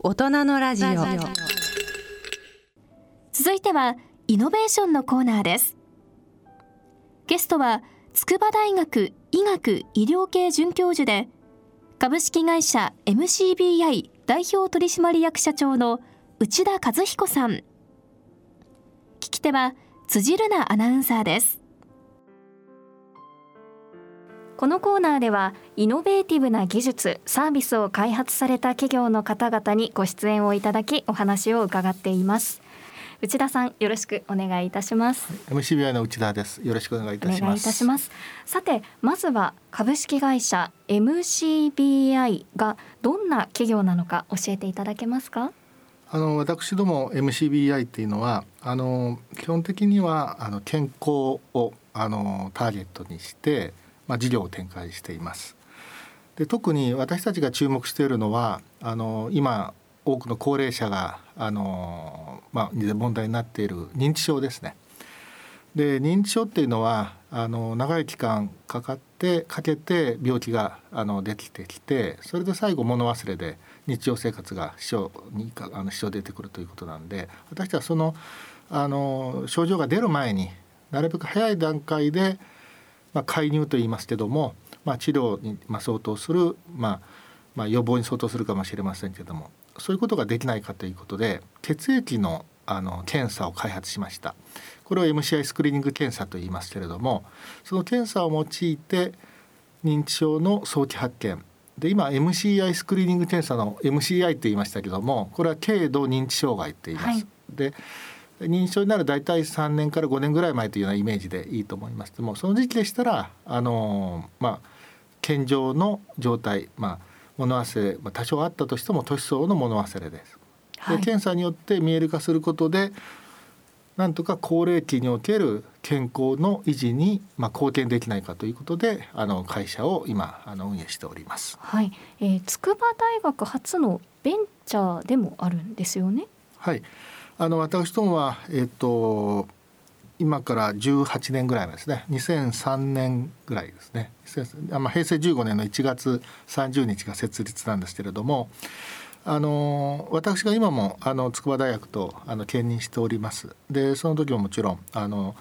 大人のラジオ。続いてはイノベーションのコーナーです。ゲストは筑波大学医学医療系准教授で株式会社 MCBI 代表取締役社長の内田和彦さん。聞き手は辻るなアナウンサーです。このコーナーではイノベーティブな技術サービスを開発された企業の方々にご出演をいただきお話を伺っています。内田さんよろしくお願いいたします。MCBI の内田です。よろしくお願いいたします。お願いいたします。さてまずは株式会社 MCBI がどんな企業なのか教えていただけますか？あの私ども MCBI っていうのはあの基本的にはあの健康をあのターゲットにしてまあ、事業を展開しています。で特に私たちが注目しているのはあの今多くの高齢者があの、まあ、問題になっている認知症ですね。で認知症っていうのはあの長い期間かかってかけて病気があのできてきてそれで最後物忘れで日常生活が支障にあの支障出てくるということなんで私たちはそのあの症状が出る前になるべく早い段階でまあ、介入と言いますけども、まあ、治療に相当する、まあ、まあ予防に相当するかもしれませんけどもそういうことができないかということで血液のあの検査を開発しました。これを MCI スクリーニング検査と言いますけれどもその検査を用いて認知症の早期発見。で今 MCI スクリーニング検査の MCI って言いましたけどもこれは軽度認知障害って言います。はい、で認知症になる大体3年から5年ぐらい前というようなイメージでいいと思いますけどもその時期でしたらあのまあ健常の状態、まあ、物忘れ、まあ、多少あったとしても年相応の物忘れです。で検査によって見える化することでなんとか高齢期における健康の維持にまあ貢献できないかということであの会社を今あの運営しております。はい、えー、筑波大学初のベンチャーでもあるんですよね？はい。あの私どもはえっ、と今から18年ぐらいですね。2003年ぐらいですね、まあ、平成15年の1月30日が設立なんですけれどもあの私が今もあの筑波大学とあの兼任しております。でその時ももちろんあの、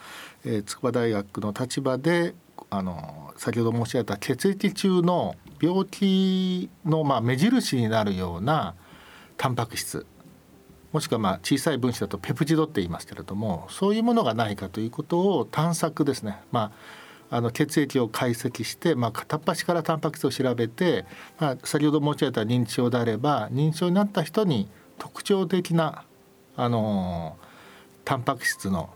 えー、筑波大学の立場であの先ほど申し上げた血液中の病気のまあ目印になるようなタンパク質もしくはまあ小さい分子だとペプチドって言いますけれどもそういうものがないかということを探索ですね、まあ、あの血液を解析して、まあ、片っ端からタンパク質を調べて、まあ、先ほど申し上げた認知症であれば認知症になった人に特徴的なあのタンパク質の、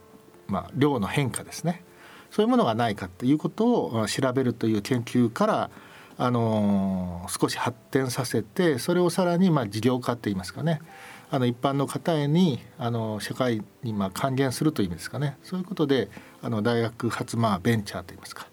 まあ、量の変化ですね。そういうものがないかということを調べるという研究からあの少し発展させてそれをさらにまあ事業化っていいますかね。あの一般の方へにあの社会にまあ還元するという意味ですかね。そういうことであの大学発まあベンチャーといいますか。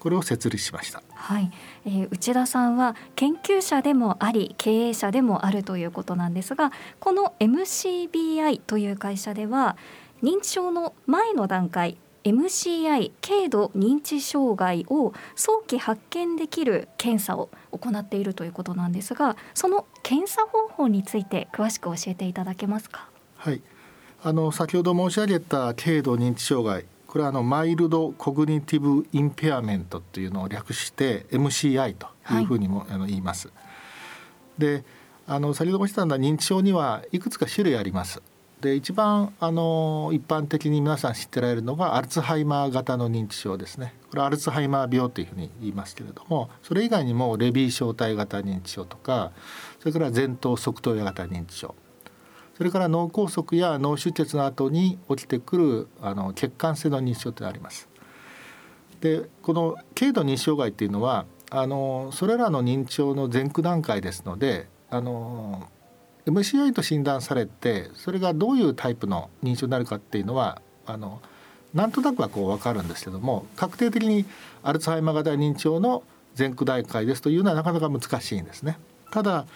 これを設立しました。はい、えー、内田さんは研究者でもあり経営者でもあるということなんですが、この MCBI という会社では認知症の前の段階 MCI 軽度認知障害を早期発見できる検査を行っているということなんですがその検査方法について詳しく教えていただけますか？はいあの先ほど申し上げた軽度認知障害これはあの Mild Cognitive Impairment というのを略して MCI というふうにも、はい、あの言います。であの先ほど申し上げた認知症にはいくつか種類あります。で一番あの一般的に皆さん知ってられるのがアルツハイマー型の認知症ですねこれはアルツハイマー病というふうに言いますけれどもそれ以外にもレビー小体型認知症とかそれから前頭側頭型認知症それから脳梗塞や脳出血の後に起きてくるあの血管性の認知症というのがあります。でこの軽度認知障害っていうのはあのそれらの認知症の前駆段階ですのであの MCI と診断されてそれがどういうタイプの認知症になるかっていうのはあのなんとなくはこう分かるんですけども確定的にアルツハイマー型認知症の前駆段階ですというのはなかなか難しいんですね。ただ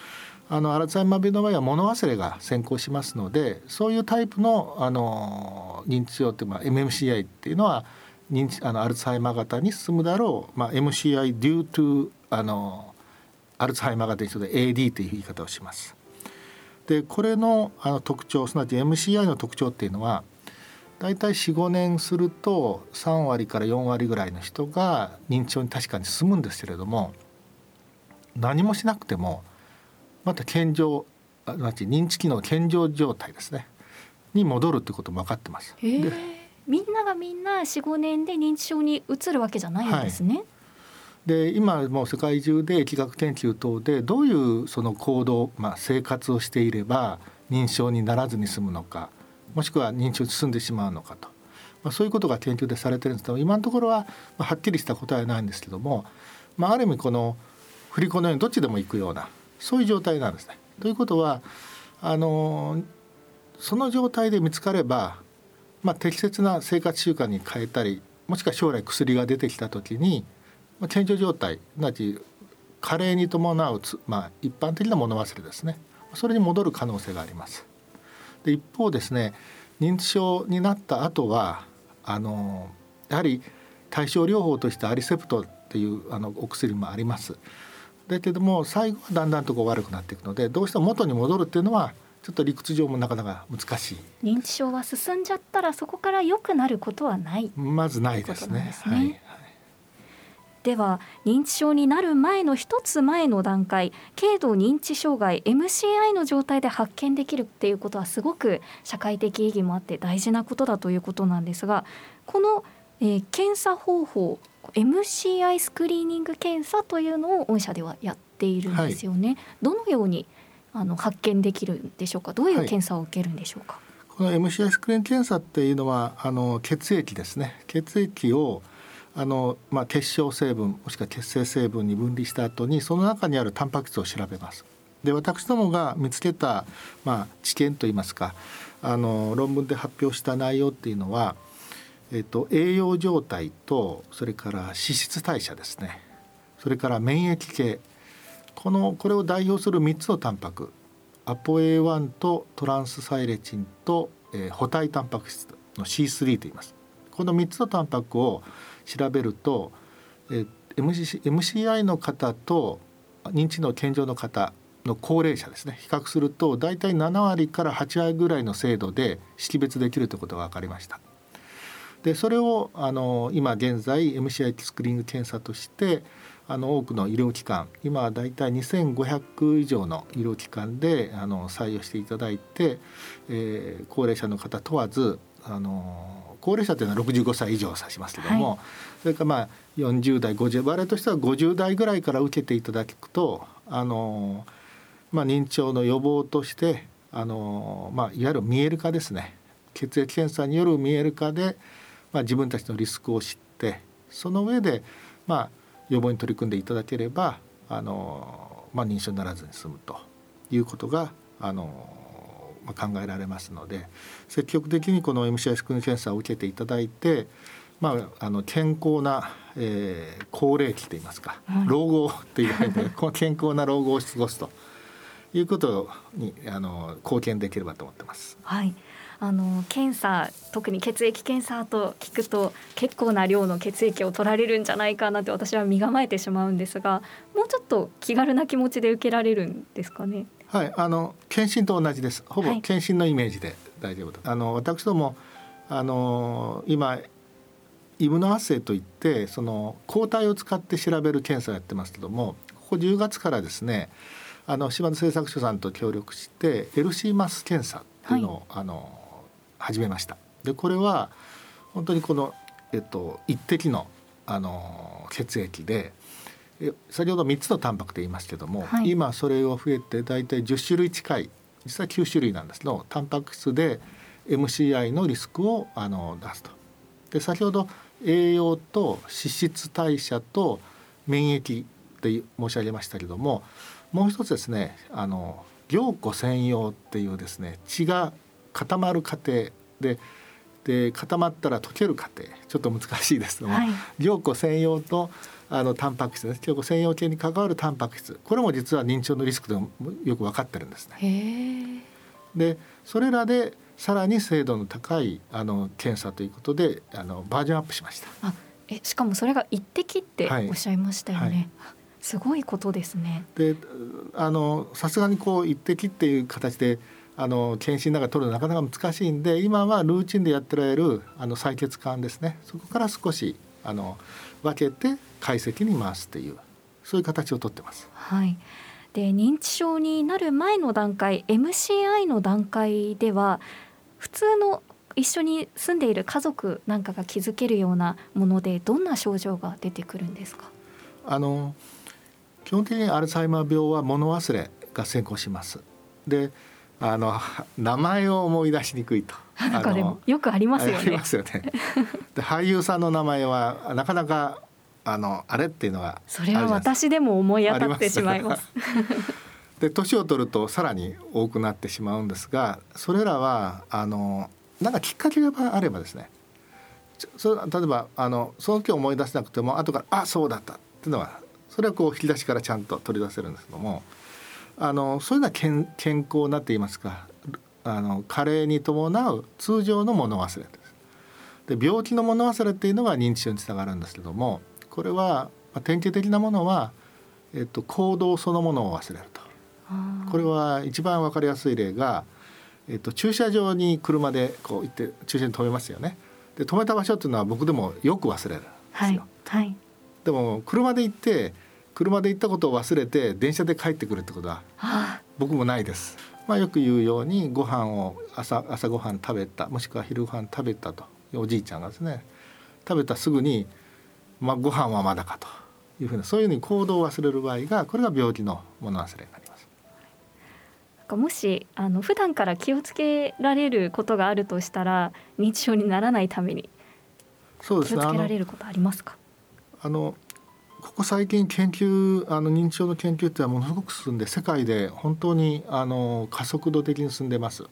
あのアルツハイマー病の場合は物忘れが先行しますのでそういうタイプのあの認知症っていう、まあ、MMCI っていうのは認知あのアルツハイマー型に進むだろう、まあ、MCI due to あのアルツハイマー型認知症で AD という言い方をします。ででこれのあの特徴すなわち MCI の特徴っていうのは大体45年すると3割から4割ぐらいの人が認知症に確かに進むんですけれども何もしなくてもまた健常あ認知機能健常状態ですねに戻るってことも分かってます。でみんながみんな45年で認知症に移るわけじゃないんですね。はいで今もう世界中で疫学研究等でどういうその行動、まあ、生活をしていれば認知症にならずに済むのかもしくは認知症に進んでしまうのかと、まあ、そういうことが研究でされてるんですけど今のところははっきりした答えはないんですけども、まあ、ある意味この振り子のようにどっちでも行くようなそういう状態なんですね。ということはあのその状態で見つかれば、まあ、適切な生活習慣に変えたりもしくは将来薬が出てきた時にまあ、健常状態なち加齢に伴うまあ、一般的な物忘れですねそれに戻る可能性があります。で一方ですね認知症になった後はあのやはり対症療法としてアリセプトっていうあのお薬もあります。だけども最後はだんだんとこう悪くなっていくのでどうしても元に戻るっていうのはちょっと理屈上もなかなか難しい認知症は進んじゃったらそこから良くなることはないまずないですね。すねはいでは認知症になる前の一つ前の段階軽度認知障害 MCI の状態で発見できるっていうことはすごく社会的意義もあって大事なことだということなんですがこの、えー、検査方法 MCI スクリーニング検査というのを御社ではやっているんですよね。はい、どのようにあの発見できるんでしょうか？どういう検査を受けるんでしょうか、はい、この MCI スクリーン検査っていうのはあの血液ですね。血液をあの、まあ、結晶成分もしくは血清成分に分離した後にその中にあるタンパク質を調べます。で私どもが見つけた、まあ、知見といいますかあの論文で発表した内容っていうのは、えっと、栄養状態とそれから脂質代謝ですねそれから免疫系このこれを代表する3つのタンパクアポ A1 とトランスサイレチンと、えー、補体タンパク質の C3 と言います。この3つのタンパクを調べると、え MC MCI の方と認知の健常の方の高齢者ですね比較すると大体7割から8割ぐらいの精度で識別できるということが分かりました。でそれをあの今現在 MCI スクリーニング検査としてあの多くの医療機関今はだいたい2500以上の医療機関であの採用していただいて、えー、高齢者の方問わずあの高齢者というのは65歳以上を指しますけども、はい、それからまあ40代50我々としては50代ぐらいから受けていただくとあの、まあ、認知症の予防としてあの、まあ、いわゆる見える化ですね。血液検査による見える化で、まあ、自分たちのリスクを知ってその上で、まあ、予防に取り組んでいただければあの、まあ、認知症にならずに済むということがあのまあ、考えられますので積極的にこの MCI スクリーン検査を受けていただいて、まあ、あの健康な、えー、高齢期といいますか、はい、老後っていうわれ この健康な老後を過ごすということにあの貢献できればと思ってます。はいあの検査特に血液検査と聞くと結構な量の血液を取られるんじゃないかなって私は身構えてしまうんですがもうちょっと気軽な気持ちで受けられるんですかね。はい、あの検診と同じです。ほぼ検診のイメージで大丈夫はい、あの私どもあの今イムノアッセイといってその抗体を使って調べる検査をやってますけどもここ10月からですねあの島田製作所さんと協力して LC マス検査っていうのを、はい、あの始めました。でこれは本当にこの、えっと、一滴のあの血液で先ほど3つのタンパクと言いますけども、はい、今それを増えて大体10種類近い実は9種類なんです。けどタンパク質で MCI のリスクをあの出すと。で先ほど栄養と脂質代謝と免疫って申し上げましたけどももう一つですねあの凝固専用っていうですね血が固まる過程でで固まったら溶ける過程。ちょっと難しいですけども、はい、凝固専用とあのタンパク質です結構専用系に関わるタンパク質これも実は認知症のリスクでもよく分かってるんですね。でそれらでさらに精度の高いあの検査ということであのバージョンアップしました。あえしかもそれが一滴っておっしゃいましたよね。はいはいすごいことですね。であのさすがにこう一滴っていう形であの検診なんか取るのなかなか難しいんで今はルーチンでやってられるあの採血管ですねそこから少しあの分けて解析に回すっていうそういう形をとってます。はいで認知症になる前の段階 MCI の段階では普通の一緒に住んでいる家族なんかが気づけるようなものでどんな症状が出てくるんですか？あの基本的にアルツハイマー病は物忘れが先行します。であの名前を思い出しにくいと。なんかでもよくありますよね。ありますよね。で俳優さんの名前はなかなかあのあれっていうのがそれは私でも思い当たってしまいます。で年を取るとさらに多くなってしまうんですがそれらはあのなんかきっかけがあればですねそれ例えばあのその時思い出せなくても後から「あそうだった」っていうのはそれはこう引き出しからちゃんと取り出せるんですけどもあのそういうのは健健康なって言いますかあの加齢に伴う通常の物忘れです。で病気の物忘れっていうのが認知症につながるんですけどもこれは、まあ、典型的なものは、えっと、行動そのものを忘れると。これは一番わかりやすい例が、えっと、駐車場に車でこう行って駐車に止めますよね。で止めた場所っていうのは僕でもよく忘れるんですよ。はい、はい、でも車で行って車で行ったことを忘れて電車で帰ってくるってことは僕もないです。まあ、よく言うようにご飯を朝朝ご飯食べたもしくは昼ご飯食べたとおじいちゃんがですね食べたすぐに、まあ、ご飯はまだかというふうなそういうふうに行動を忘れる場合がこれが病気の物忘れになります。もしあの普段から気をつけられることがあるとしたら認知症にならないために気をつけられることありますか？あのここ最近研究あの認知症の研究ってはものすごく進んで世界で本当にあの加速度的に進んでます。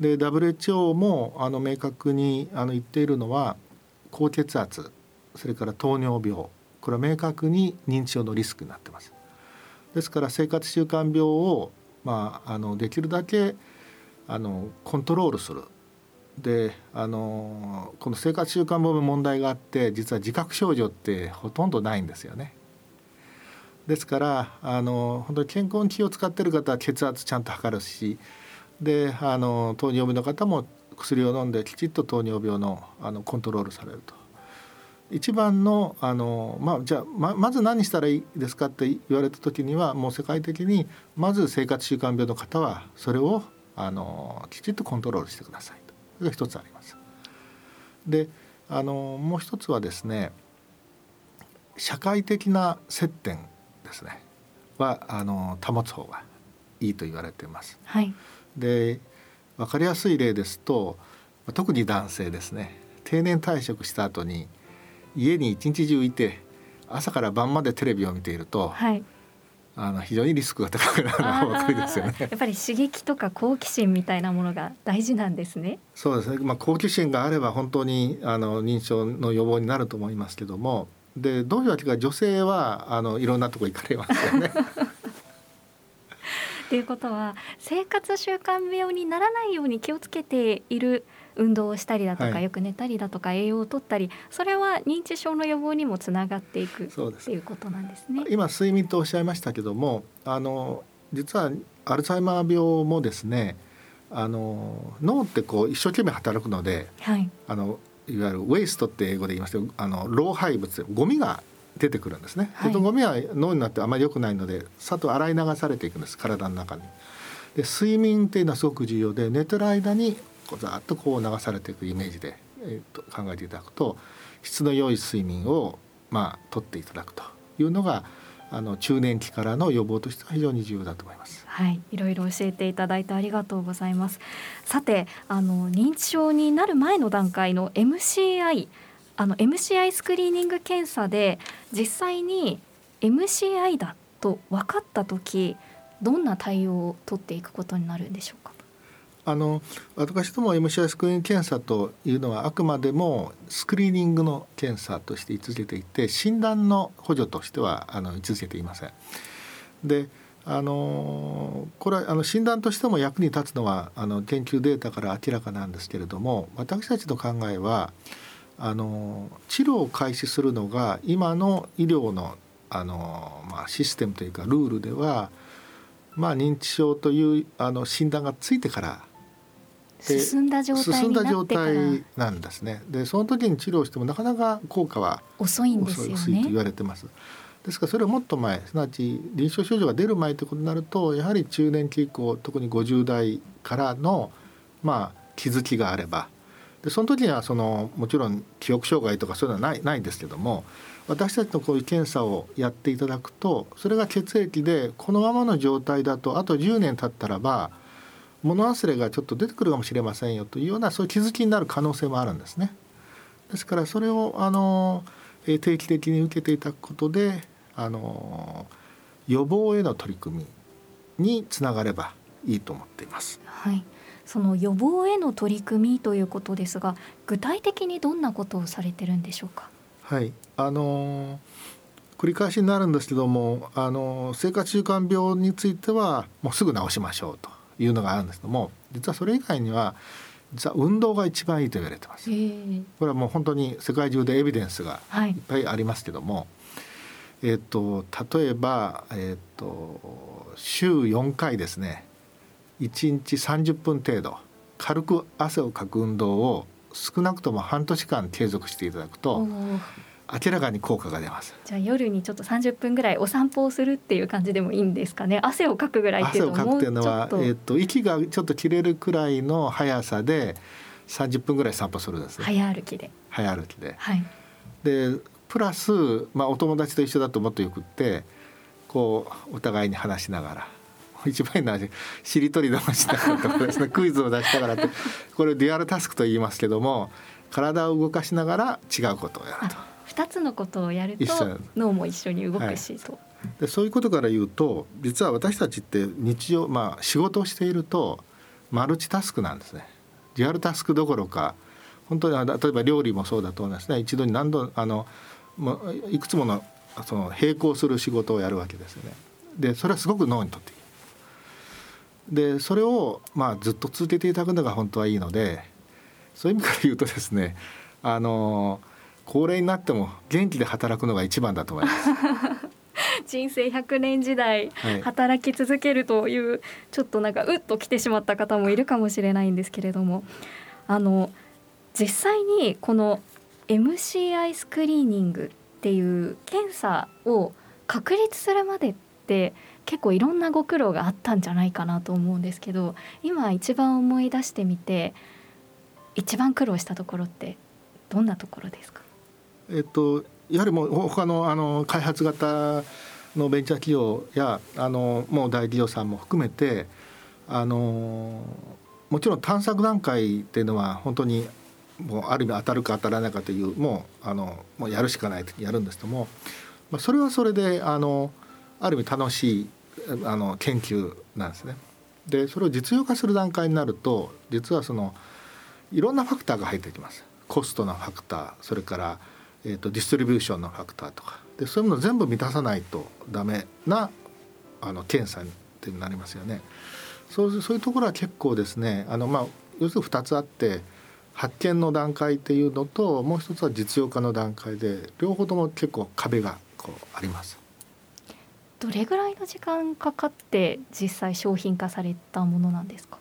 で WHO もあの明確にあの言っているのは高血圧それから糖尿病これは明確に認知症のリスクになってます。ですから生活習慣病を、まあ、あのできるだけあのコントロールするであのこの生活習慣病の問題があって実は自覚症状ってほとんどないんですよね。ですからあの本当に健康に気を使ってる方は血圧ちゃんと測るしであの糖尿病の方も薬を飲んできちっと糖尿病のあのコントロールされると。一番のあの、まあ、じゃあままず何したらいいですかって言われた時にはもう世界的にまず生活習慣病の方はそれをあのきちっとコントロールしてください。それが一つあります。であのもう一つはですね社会的な接点ですねはあの保つ方がいいと言われています。はい、で分かりやすい例ですと特に男性ですね定年退職した後に家に一日中いて朝から晩までテレビを見ていると、はい、あの非常にリスクが高くなるのが分かりですよね。やっぱり刺激とか好奇心みたいなものが大事なんですね。そうですね。まあ好奇心があれば本当にあの認知症の予防になると思いますけども、でどういうわけか女性はあのいろんなとこ行かれますよね。ということは生活習慣病にならないように気をつけている運動をしたりだとか、はい、よく寝たりだとか栄養をとったりそれは認知症の予防にもつながっていくっていうことなんですね。今睡眠とおっしゃいましたけどもあの実はアルツハイマー病もですねあの脳ってこう一生懸命働くので、はい、あのいわゆるウェイストって英語で言いますとあの老廃物ゴミが出てくるんですね。はい、ゴミは脳になってあまり良くないのでさっと洗い流されていくんです体の中に。で睡眠っていうのはすごく重要で寝てる間にこうざっとこう流されていくイメージで、えー、と考えていただくと質の良い睡眠をまあ取っていただくというのがあの中年期からの予防としては非常に重要だと思います。はい、いろいろ教えていただいてありがとうございます。さて、あの認知症になる前の段階の MCI、あの MCI スクリーニング検査で実際に MCI だと分かった時、どんな対応を取っていくことになるんでしょうか？あの私ども MCI スクリーン検査というのはあくまでもスクリーニングの検査として位置づけていて診断の補助としてはあの位置づけていません。であのこれはあの診断としても役に立つのはあの研究データから明らかなんですけれども私たちの考えはあの治療を開始するのが今の医療のあの、まあ、システムというかルールでは、まあ、認知症というあの診断がついてから進んだ状態進んだ状態なんですね。でその時に治療してもなかなか効果は遅いんですよね。遅いと言われてます。ですからそれはもっと前すなわち臨床症状が出る前ということになるとやはり中年期以降特に50代からのまあ気づきがあればでその時にはそのもちろん記憶障害とかそういうのはないないんですけども私たちのこういう検査をやっていただくとそれが血液でこのままの状態だとあと10年経ったらば物忘れがちょっと出てくるかもしれませんよというようなそういう気づきになる可能性もあるんですね。ですからそれをあの定期的に受けていただくことであの予防への取り組みにつながればいいと思っています。はい。その予防への取り組みということですが、具体的にどんなことをされてるんでしょうか？はい。あの繰り返しになるんですけども、あの生活習慣病についてはもうすぐ治しましょうというのがあるんですけども、実はそれ以外には実は運動が一番いいと言われてます。これはもう本当に世界中でエビデンスがい。っぱいありますけども、はいえっ、と例えばえっ、と週4回ですね1日30分程度軽く汗をかく運動を少なくとも半年間継続していただくと明らかに効果が出ます。じゃあ夜にちょっと30分ぐらいお散歩をするっていう感じでもいいんですかね？汗をかくぐらいっていうの汗をかくっていうのは、えーと、息がちょっと切れるくらいの速さで30分ぐらい散歩するんです、早歩きで。早歩きで、はい、でプラス、まあ、お友達と一緒だともっとよくってこうお互いに話しながら 一番いいのはしりとり騙しながらとかですね クイズを出しながらってこれデュアルタスクと言いますけども体を動かしながら違うことをやると。2つのことをやると脳も一緒に動くしと、はい、でそういうことから言うと実は私たちって日常まあ仕事をしているとマルチタスクなんですね。デュアルタスクどころか本当に例えば料理もそうだと思いますね一度に何度あのもいくつものその並行する仕事をやるわけですよね。でそれはすごく脳にとっていい。でそれをまあずっと続けていただくのが本当はいいのでそういう意味から言うとですねあの高齢になっても元気で働くのが一番だと思います。人生100年時代働き続けるという、はい、ちょっとなんかうっと来てしまった方もいるかもしれないんですけれどもあの実際にこの MCI スクリーニングっていう検査を確立するまでって結構いろんなご苦労があったんじゃないかなと思うんですけど今一番思い出してみて一番苦労したところってどんなところですか？えっとやはりもう他のあの開発型のベンチャー企業やあのもう大企業さんも含めてあのもちろん探索段階っていうのは本当にもうある意味当たるか当たらないかというもうあのもうやるしかないとやるんですけども、まあ、それはそれであのある意味楽しいあの研究なんですね。でそれを実用化する段階になると実はそのいろんなファクターが入ってきます。コストのファクターそれから、えーと、ディストリビューションのファクターとかでそういうものを全部満たさないとダメなあの検査ってなりますよね。そうそういうところは結構ですねあの、まあ、要するに2つあって発見の段階っていうのともう一つは実用化の段階で両方とも結構壁がこうあります。どれぐらいの時間かかって実際商品化されたものなんですか？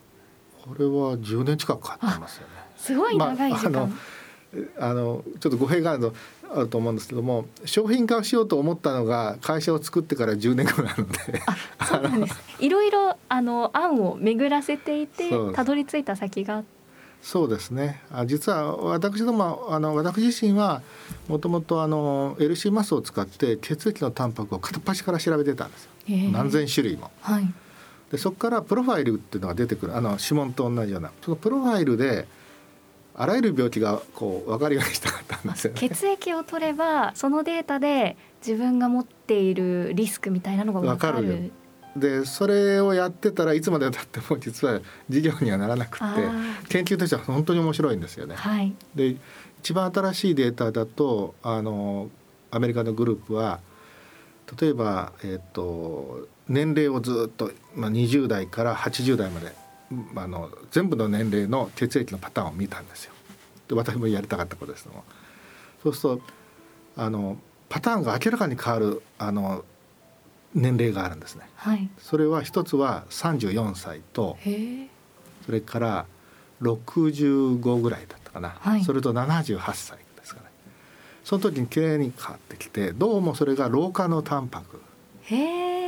これは10年近くかかってますよね。すごい長い時間。まあ、あのちょっと語弊があるとあると思うんですけども商品化しようと思ったのが会社を作ってから10年後なので。そうなんです。いろいろあの案を巡らせていてたどり着いた先が。そうですね。あ実は私どもあの私自身はもともとあの LC マスを使って血液のタンパクを片っ端から調べてたんですよ。何千種類も。はい、でそこからプロファイルっていうのが出てくる。あの指紋と同じような。そのプロファイルであらゆる病気がこう分かるようにしたかったんですよ、ね、血液を取ればそのデータで自分が持っているリスクみたいなのが分かるでそれをやってたらいつまでたっても実は事業にはならなくて研究としては本当に面白いんですよね。はい、で一番新しいデータだとあのアメリカのグループは例えば、えーと、年齢をずっと、まあ、20代から80代まで、まあ、の全部の年齢の血液のパターンを見たんですよ。で私もやりたかったことですもそうするとあのパターンが明らかに変わるあの年齢があるんですね。はい。それは一つは34歳と。それから65ぐらいだったかな、はいそれと78歳ですかねその時に綺麗に変わってきてどうもそれが老化のタンパクへえ。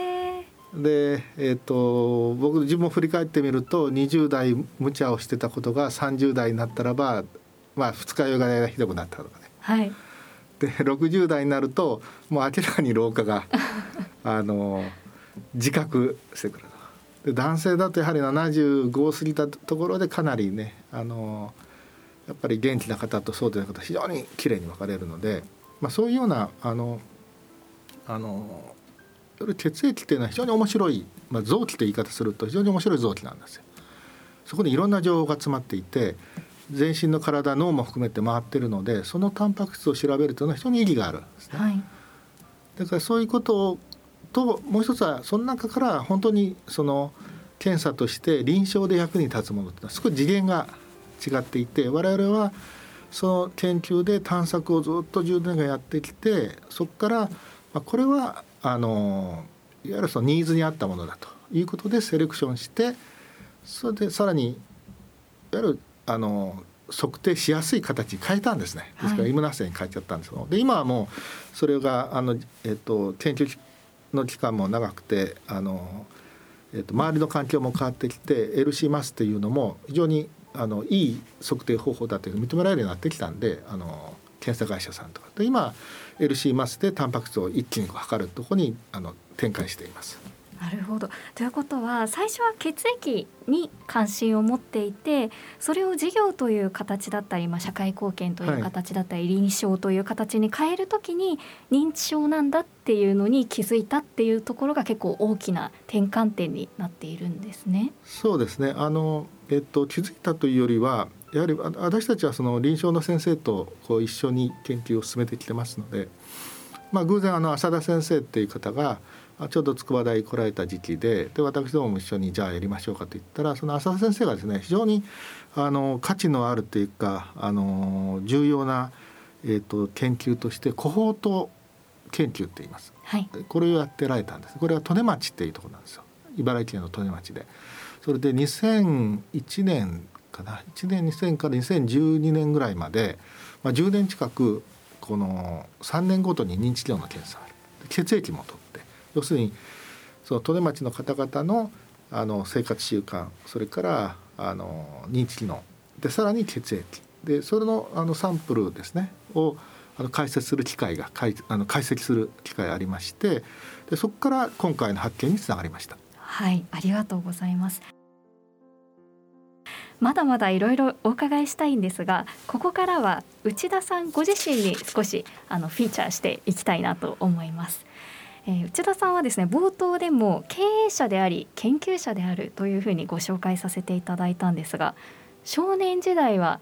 で、えー、と僕自分を振り返ってみると20代無茶をしてたことが30代になったらば、まあ、二日酔いがひどくなったとかねはい。で60代になるともう明らかに老化が あの自覚してくるとで男性だとやはり75を過ぎたところでかなりねあのやっぱり元気な方とそうでない方非常に綺麗に分かれるので、まあ、そういうようなあのあのる血液っていうのは非常に面白い、まあ、臓器という言い方すると非常に面白い臓器なんですよ。そこにいろんな情報が詰まっていて全身の体脳も含めて回ってるのでそのタンパク質を調べるというのは非常に意義があるんですね。はい。だからそういうことともう一つはその中から本当にその検査として臨床で役に立つものっていうのは少し次元が違っていて我々はその研究で探索をずっと10年間やってきてそこからまあこれはあのいわゆるそのニーズに合ったものだということでセレクションしてそれでさらにいわゆるあの測定しやすい形に変えたんですね。ですからはいイムナッセに変えちゃったんですけど、で今はもうそれがあのえっと研究の期間も長くてあのえっと周りの環境も変わってきて LC マスっていうのも非常にあのいい測定方法だというのを認められるようになってきたんであの検査会社さんとかで今 LC マスでタンパク質を一気に測るところにあの展開しています。なるほど。ということは最初は血液に関心を持っていてそれを事業という形だったり、まあ、社会貢献という形だったり、臨床という形に変えるときに認知症なんだっていうのに気づいたっていうところが結構大きな転換点になっているんですね。そうですねあの、えっと、気づいたというよりはやはりあ私たちはその臨床の先生とこう一緒に研究を進めてきてますので、まあ、偶然あの浅田先生っていう方があちょうど筑波大来られた時期でで私どもも一緒にじゃあやりましょうかと言ったらその浅田先生がですね非常にあの価値のあるというかあの重要な、えっと研究としてコホート研究って言います。はい。これをやってられたんですこれは利根町っていうところなんですよ茨城県の利根町でそれで2001年かな1年2000から2012年ぐらいまで、まあ、10年近くこの3年ごとに認知機能の検査血液も取って要するにその利根町の方々のあの生活習慣それからあの認知機能でさらに血液でそれのあのサンプルですねをあの解説する機会が解あの解析する機会がありましてでそこから今回の発見につながりました。はい、ありがとうございます。まだまだいろいろお伺いしたいんですが、ここからは内田さんご自身に少しあのフィーチャーしていきたいなと思います。えー内田さんはですね冒頭でも経営者であり研究者であるというふうにご紹介させていただいたんですが少年時代は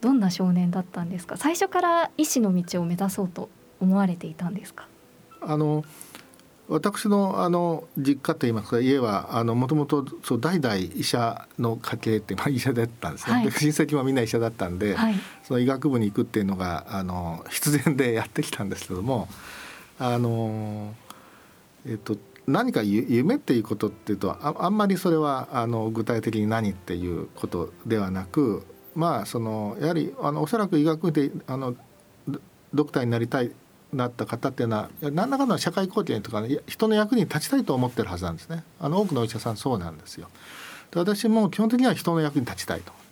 どんな少年だったんですか？最初から医師の道を目指そうと思われていたんですか？あの私のあの実家といいますか家はもともと代々医者の家系って、まあ、医者だったんですね、はい。親戚もみんな医者だったんで、はい。その医学部に行くっていうのがあの必然でやってきたんですけどもあの、えっと、何か夢っていうことっていうとああんまりそれはあの具体的に何っていうことではなくまあそのやはりあのおそらく医学部であのドクターになりたいなった方っていうのは何らかの社会貢献とか、ね、人の役に立ちたいと思ってるはずなんですね。あの多くのお医者さんそうなんですよ。で私も基本的には人の役に立ちたいと思って。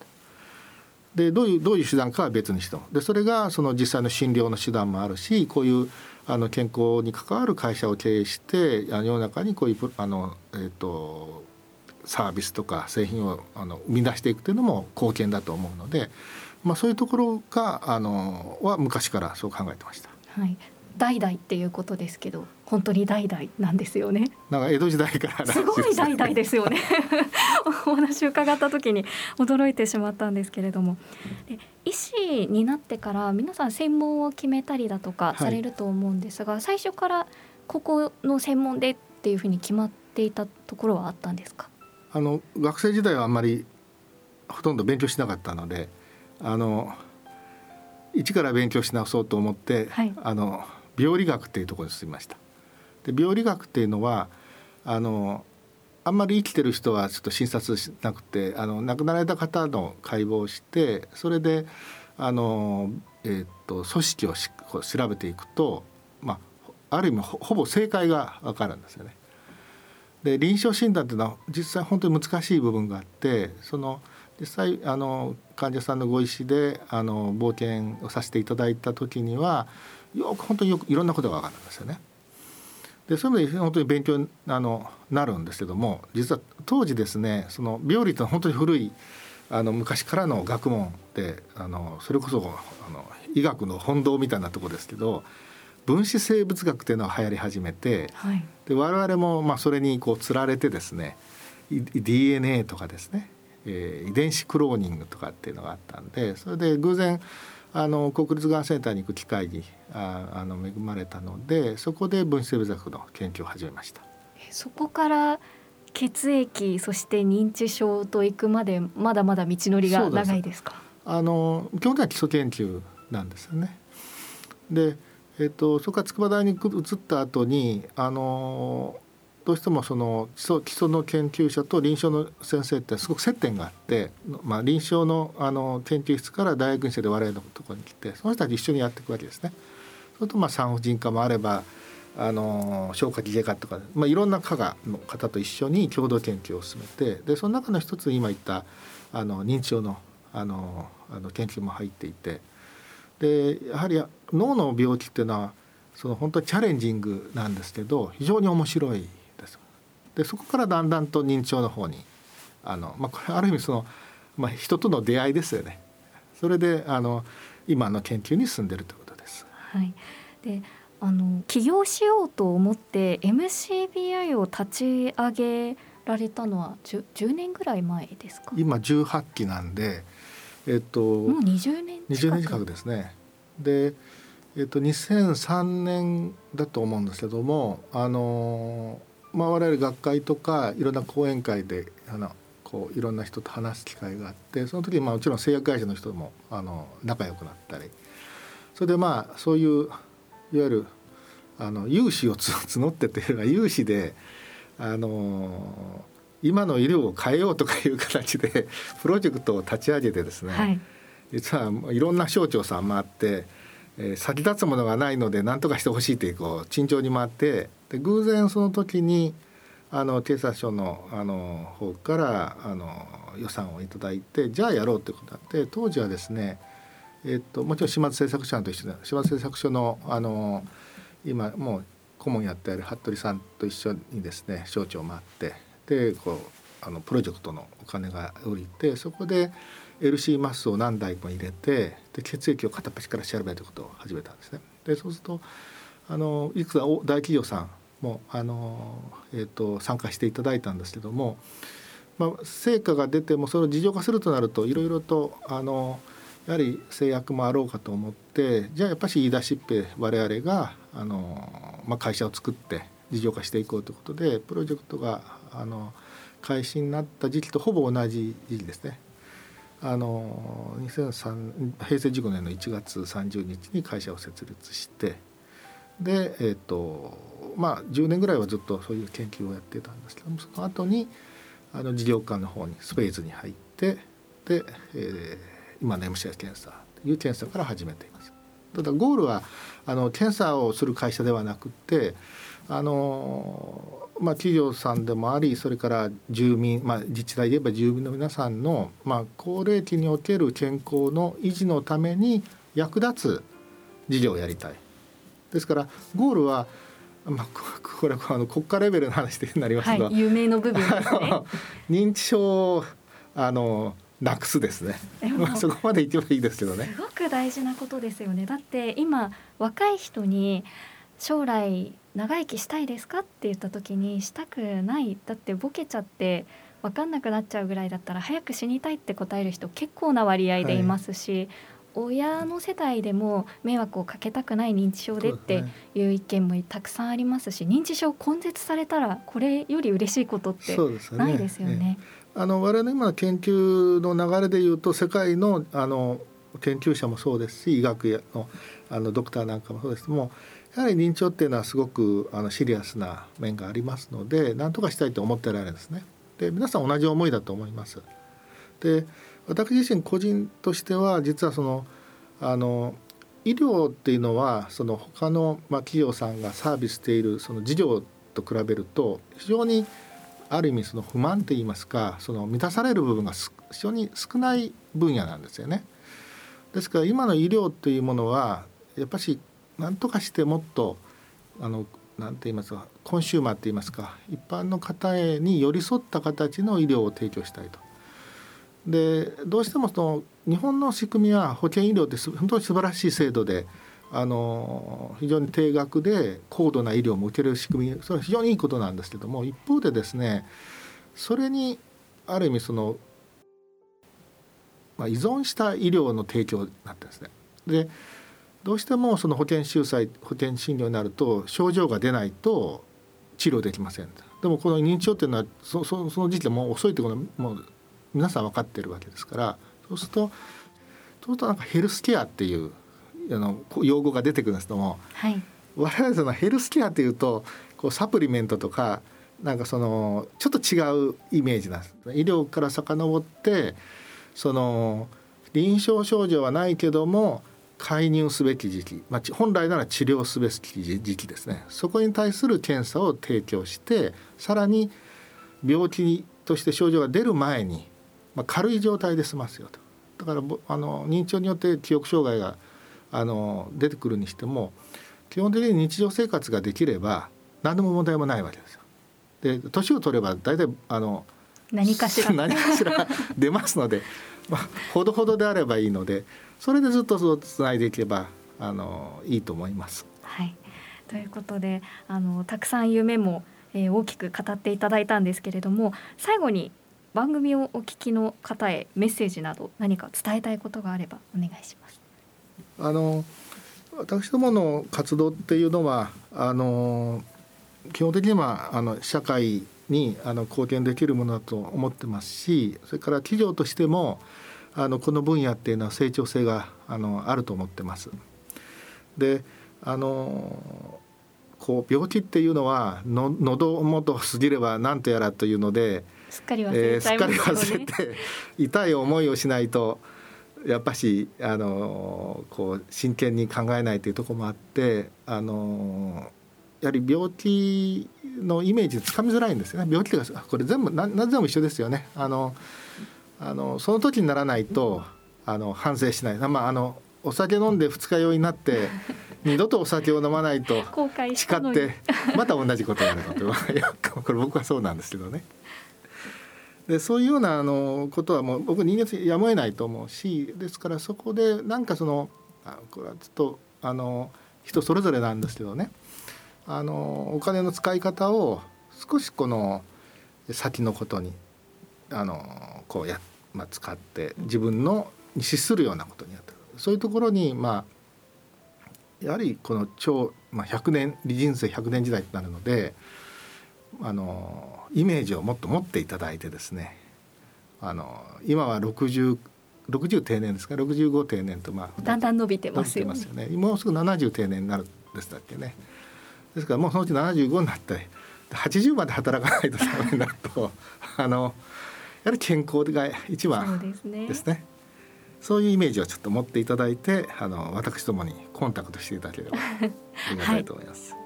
でどういうどういう手段かは別にしてもでそれがその実際の診療の手段もあるしこういうあの健康に関わる会社を経営して世の中にこういうあの、えー、とサービスとか製品をあの生み出していくというのも貢献だと思うので、まあ、そういうところがあのは昔からそう考えてました。はい、代々っていうことですけど本当に代々なんですよね。なんか江戸時代からすごい代々ですよね。お話を伺った時に驚いてしまったんですけれどもで医師になってから皆さん専門を決めたりだとかいされると思うんですが、最初からここの専門でっていうふうに決まっていたところはあったんですか？あの学生時代はあんまりほとんど勉強しなかったのであの一から勉強し直そうと思って、はいあの病理学っていうところに進みました。で病理学っていうのはあのあんまり生きてる人はちょっと診察しなくてあの亡くなられた方の解剖をしてそれであの、えー、っと組織をし調べていくと、まあ、ある意味ほぼ正解が分かるんですよね。で臨床診断っていうのは実際本当に難しい部分があってその実際あの患者さんのご意思であの冒険をさせていただいた時にはよく本当によくいろんなことが分かるんですよね。でそういう意味で本当に勉強にあのなるんですけども実は当時ですねその病理というのは本当に古いあの昔からの学問であのそれこそあの医学の本道みたいなとこですけど分子生物学っていうのが流行り始めて、はい、で我々もまあそれにこうつられてですね DNA とかですね、えー、遺伝子クローニングとかっていうのがあったんでそれで偶然あの国立がんセンターに行く機会にああの恵まれたのでそこで分子生物学の研究を始めました。そこから血液そして認知症と行くまでまだまだ道のりが長いですか？あの基本的には基礎研究なんですよね。でえーと、そこから筑波大に移った後にあのどうしてもその基礎基礎の研究者と臨床の先生ってすごく接点があって、まあ、臨床のあの研究室から大学院生で我々のところに来てその人たち一緒にやっていくわけですね。それとまあ産婦人科もあればあの消化器外科とか、まあ、いろんな科がの方と一緒に共同研究を進めてでその中の一つ今言ったあの認知症のあのあの研究も入っていて。でやはり脳の病気っていうのはその本当にチャレンジングなんですけど非常に面白いでそこからだんだんと認知症の方にあの、まあ、これある意味その、まあ、人との出会いですよね。それであの今の研究に進んでるということです。はい、であの起業しようと思って MCBI を立ち上げられたのは 10, 10年ぐらい前ですか？今18期なんでえっと、もう20年近く ,20 年近くですね。で、えっと、2003年だと思うんですけどもあの、まあ、我々学会とかいろんな講演会であのこういろんな人と話す機会があってその時にまあもちろん製薬会社の人もあの仲良くなったり。それでまあそういういわゆるあの融資を 募ってというか融資であの今の医療を変えようとかいう形でプロジェクトを立ち上げてですね、はい、実はいろんな省庁さん回って、えー、先立つものがないので何とかしてほしいというこう慎重に回ってで偶然その時にあの警察署のあの方からあの予算を頂いてじゃあやろうということになって当時はですね、えっと、もちろん島津製作所と一緒で島津製作所のあの今もう顧問やってある服部さんと一緒にですね省庁を回ってでこうあのプロジェクトのお金が下りてそこで LC マスを何台も入れてで血液を片っ端から調べるということを始めたんですね。でそうするとあのいくつか大企業さんもあの、えーと、参加していただいたんですけども、まあ、成果が出てもそれを事情化するとなるといろいろとあのやはり制約もあろうかと思ってじゃあやっぱし言い出しっぺ我々があの、まあ、会社を作って事業化していこうということでプロジェクトがあの開始になった時期とほぼ同じ時期ですね。あの2003平成15年の1月30日に会社を設立してでえっ、ー、とまあ10年ぐらいはずっとそういう研究をやってたんですけどもその後にあの事業化の方にスペースに入ってで、えー、今の MCI 検査という検査から始めています。ただゴールはあの検査をする会社ではなくてあのまあ、企業さんでもありそれから住民、まあ、自治体で言えば住民の皆さんの、まあ、高齢期における健康の維持のために役立つ事業をやりたい。ですからゴールはまあ、これはあの国家レベルの話でなりますが、はい、有名の部分、ね、認知症あのなくすですね。まあそこまで言ってもいいですけどね。すごく大事なことですよね。だって今若い人に将来長生きしたいですかって言った時にしたくないだってボケちゃって分かんなくなっちゃうぐらいだったら早く死にたいって答える人結構な割合でいますし、はい、親の世代でも迷惑をかけたくない認知症でっていう意見もたくさんありますし認知症根絶されたらこれより嬉しいことってないですよね。ねあの我々の今の研究の流れでいうと世界のあの研究者もそうですし医学のあのドクターなんかもそうですもややはり認知症っていうのはすごくあのシリアスな面がありますので何とかしたいと思ってられるんですね。で皆さん同じ思いだと思います。で私自身個人としては実はそのあの医療っていうのはその他のまあ企業さんがサービスしているその事業と比べると非常にある意味その不満といいますかその満たされる部分が非常に少ない分野なんですよね。ですから今の医療というものはやっぱし何とかしてもっとあのなんて言いますかコンシューマーって言いますか一般の方に寄り添った形の医療を提供したいと。でどうしてもその日本の仕組みは保険医療って本当に素晴らしい制度であの非常に低額で高度な医療も受ける仕組みそれは非常にいいことなんですけども一方でですねそれにある意味その、まあ、依存した医療の提供になってですね。でどうしてもその保険収載保険診療になると症状が出ないと治療できません。でもこの認知症っていうのはそそその時期でもう遅いってことはもう皆さん分かってるわけですからそうするとそうするとなんかヘルスケアっていうあの用語が出てくるんですけども、はい、我々そのヘルスケアっていうとこうサプリメントとかなんかそのちょっと違うイメージなんです。医療から遡ってその臨床症状はないけども介入すべき時期、まあ、本来なら治療すべき時期ですね。そこに対する検査を提供してさらに病気として症状が出る前にまあ、軽い状態で済ますよとだからあの認知症によって記憶障害があの出てくるにしても基本的に日常生活ができれば何でも問題もないわけですよ。で年を取れば大体あの何かしら 何かしら出ますので、まあ、ほどほどであればいいのでそれでずっとそうつないでいけばあのいいと思います。はい、ということであのたくさん夢も、えー、大きく語っていただいたんですけれども最後に番組をお聞きの方へメッセージなど何か伝えたいことがあればお願いします。あの私どもの活動っていうのはあの基本的にはあの社会にあの貢献できるものだと思ってますしそれから企業としてもあのこの分野っていうのは成長性があのあると思ってます。であのこう病気っていうのはの喉元過ぎれば何とやらというのですっかり忘れちゃいますよね、えー、すっかり忘れて痛い思いをしないとやっぱしあのこう真剣に考えないというところもあってあのやはり病気のイメージつかみづらいんですよね。病気とかこれ全部何でも一緒ですよね。あのあのその時にならないとあの反省しない。まああのお酒飲んで二日酔いになって 二度とお酒を飲まないと誓ってまた同じことになるのと これ僕はそうなんですけどね。でそういうようなあのことはもう僕人間やむを得ないと思うしですからそこでなんかそのあこれはちょっとあの人それぞれなんですけどねあのお金の使い方を少しこの先のことにあのこうや、まあ、使って自分のに資するようなことにやっそういうところにまあやはりこの超、まあ、100年人生100年時代となるのであのイメージをもっと持っていただいてですねあの今は60 60定年ですか？65定年とまあだんだん伸びてますよね。よね。もうすぐ70定年になるでしたっけね。ですからもうそのうち75になって80まで働かないとダメになると あのやはり健康が一番ですねそういうイメージをちょっと持っていただいてあの私どもにコンタクトしていただければ ありがたいと思います。はい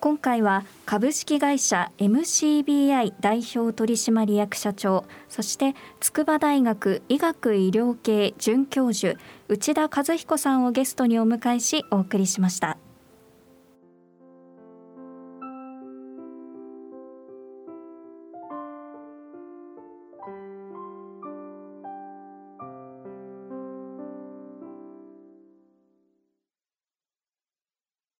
今回は株式会社 MCBI 代表取締役社長そして筑波大学医学医療系准教授内田和彦さんをゲストにお迎えしお送りしました。